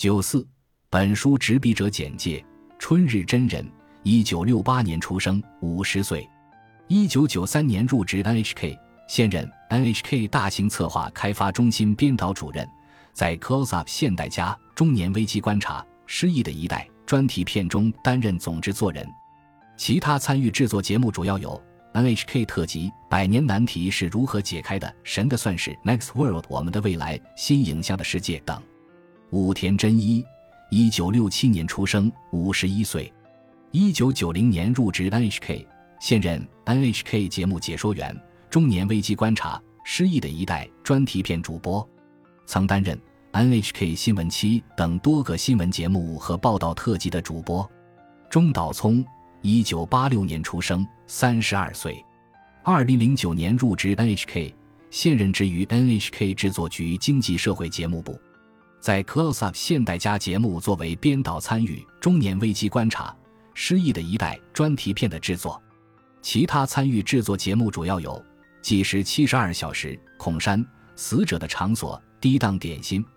九四，本书执笔者简介：春日真人，一九六八年出生，五十岁，一九九三年入职 NHK，现任 NHK 大型策划开发中心编导主任，在《Close Up 现代家》中年危机观察、失忆的一代专题片中担任总制作人。其他参与制作节目主要有。NHK 特辑《百年难题是如何解开的》，神的算式 Next World，我们的未来，新影像的世界等。武田真一，一九六七年出生，五十一岁，一九九零年入职 NHK，现任 NHK 节目解说员、中年危机观察、失忆的一代专题片主播，曾担任 NHK 新闻七等多个新闻节目和报道特辑的主播。中岛聪。一九八六年出生，三十二岁，二零零九年入职 NHK，现任职于 NHK 制作局经济社会节目部，在 Close Up 现代家节目作为编导参与中年危机观察、失忆的一代专题片的制作，其他参与制作节目主要有《计时七十二小时》、《孔山》、《死者的场所》、《低档点心》、《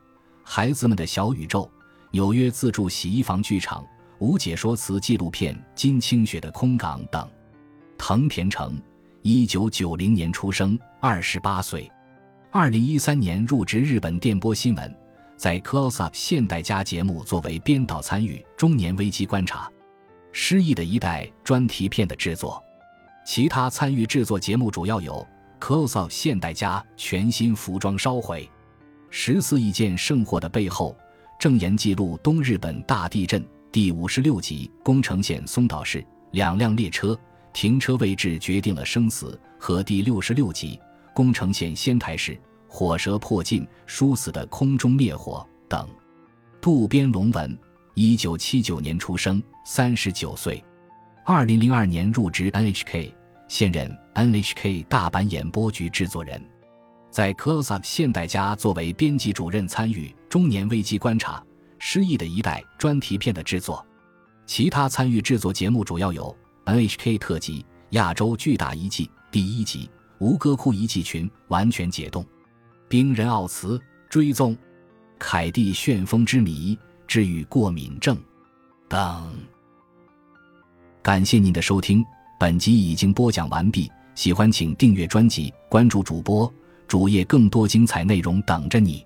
孩子们的小宇宙》、《纽约自助洗衣房剧场》。无解说词纪录片《金清雪的空港》等。藤田成，一九九零年出生，二十八岁，二零一三年入职日本电波新闻，在《Close Up 现代家》节目作为编导参与中年危机观察、失忆的一代专题片的制作。其他参与制作节目主要有《Close Up 现代家》全新服装烧毁、十四亿件圣货的背后，正言记录东日本大地震。第五十六集宫城县松岛市两辆列车停车位置决定了生死和第六十六集宫城县仙台市火舌破镜殊死的空中灭火等。渡边龙文，一九七九年出生，三十九岁，二零零二年入职 NHK，现任 NHK 大阪演播局制作人，在 Close Up 现代家作为编辑主任参与中年危机观察。失忆的一代专题片的制作，其他参与制作节目主要有 NHK 特辑《亚洲巨大遗迹》第一集《吴哥窟遗迹群完全解冻》，冰人奥茨追踪，凯蒂旋风之谜治愈过敏症等。感谢您的收听，本集已经播讲完毕。喜欢请订阅专辑，关注主播主页，更多精彩内容等着你。